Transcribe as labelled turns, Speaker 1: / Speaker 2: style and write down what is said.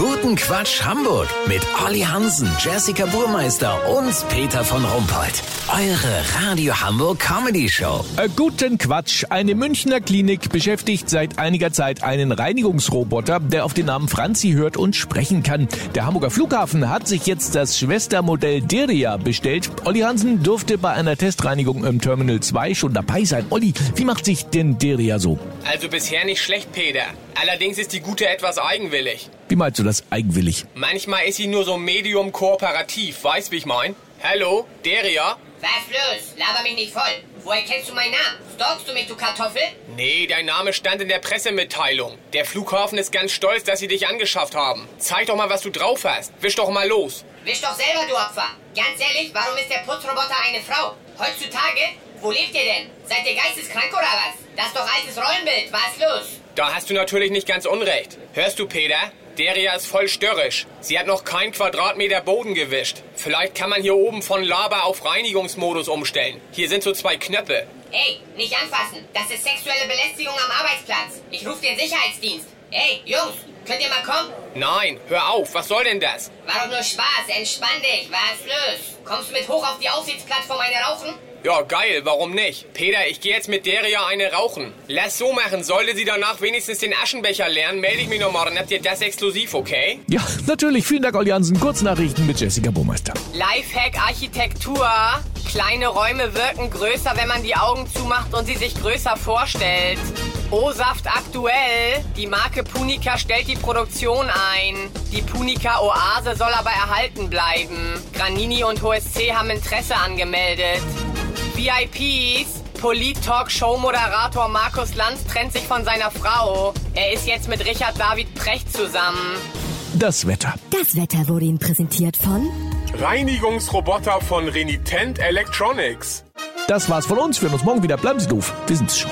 Speaker 1: Guten Quatsch Hamburg mit Olli Hansen, Jessica Burmeister und Peter von Rumpold. Eure Radio Hamburg Comedy Show.
Speaker 2: Äh, guten Quatsch. Eine Münchner Klinik beschäftigt seit einiger Zeit einen Reinigungsroboter, der auf den Namen Franzi hört und sprechen kann. Der Hamburger Flughafen hat sich jetzt das Schwestermodell Deria bestellt. Olli Hansen durfte bei einer Testreinigung im Terminal 2 schon dabei sein. Olli, wie macht sich denn Deria so?
Speaker 3: Also bisher nicht schlecht, Peter. Allerdings ist die Gute etwas eigenwillig.
Speaker 2: Wie meinst du das eigenwillig?
Speaker 3: Manchmal ist sie nur so medium kooperativ, weißt wie ich mein? Hallo, Deria?
Speaker 4: Was los? Laber mich nicht voll. Woher kennst du meinen Namen? Stalkst du mich, du Kartoffel?
Speaker 3: Nee, dein Name stand in der Pressemitteilung. Der Flughafen ist ganz stolz, dass sie dich angeschafft haben. Zeig doch mal, was du drauf hast. Wisch doch mal los.
Speaker 4: Wisch doch selber, du Opfer. Ganz ehrlich, warum ist der Putzroboter eine Frau? Heutzutage? Wo lebt ihr denn? Seid ihr geisteskrank oder was? Das ist doch altes Rollenbild. Was los?
Speaker 3: Da hast du natürlich nicht ganz unrecht. Hörst du, Peter? Deria ist voll störrisch. Sie hat noch kein Quadratmeter Boden gewischt. Vielleicht kann man hier oben von Laber auf Reinigungsmodus umstellen. Hier sind so zwei Knöpfe.
Speaker 4: Ey, nicht anfassen. Das ist sexuelle Belästigung am Arbeitsplatz. Ich rufe den Sicherheitsdienst. Ey, Jungs, könnt ihr mal kommen?
Speaker 3: Nein, hör auf. Was soll denn das?
Speaker 4: War doch nur Spaß. Entspann dich. Was los? Kommst du mit hoch auf die Aussichtsplattform eine rauchen?
Speaker 3: Ja, geil, warum nicht? Peter, ich gehe jetzt mit Deria eine rauchen. Lass so machen, sollte sie danach wenigstens den Aschenbecher lernen, melde ich mich noch morgen. Habt ihr das exklusiv, okay?
Speaker 2: Ja, natürlich. Vielen Dank, Olli Hansen. Kurznachrichten mit Jessica Burmeister.
Speaker 3: Lifehack Architektur. Kleine Räume wirken größer, wenn man die Augen zumacht und sie sich größer vorstellt. O-Saft aktuell. Die Marke Punica stellt die Produktion ein. Die Punica Oase soll aber erhalten bleiben. Granini und HSC haben Interesse angemeldet. VIPs. Polit-Talk-Show-Moderator Markus Lanz trennt sich von seiner Frau. Er ist jetzt mit Richard David Precht zusammen.
Speaker 2: Das Wetter.
Speaker 5: Das Wetter wurde Ihnen präsentiert von
Speaker 6: Reinigungsroboter von Renitent Electronics.
Speaker 2: Das war's von uns. Wir hören uns morgen wieder. Bleiben Sie doof. Wir sind's schon.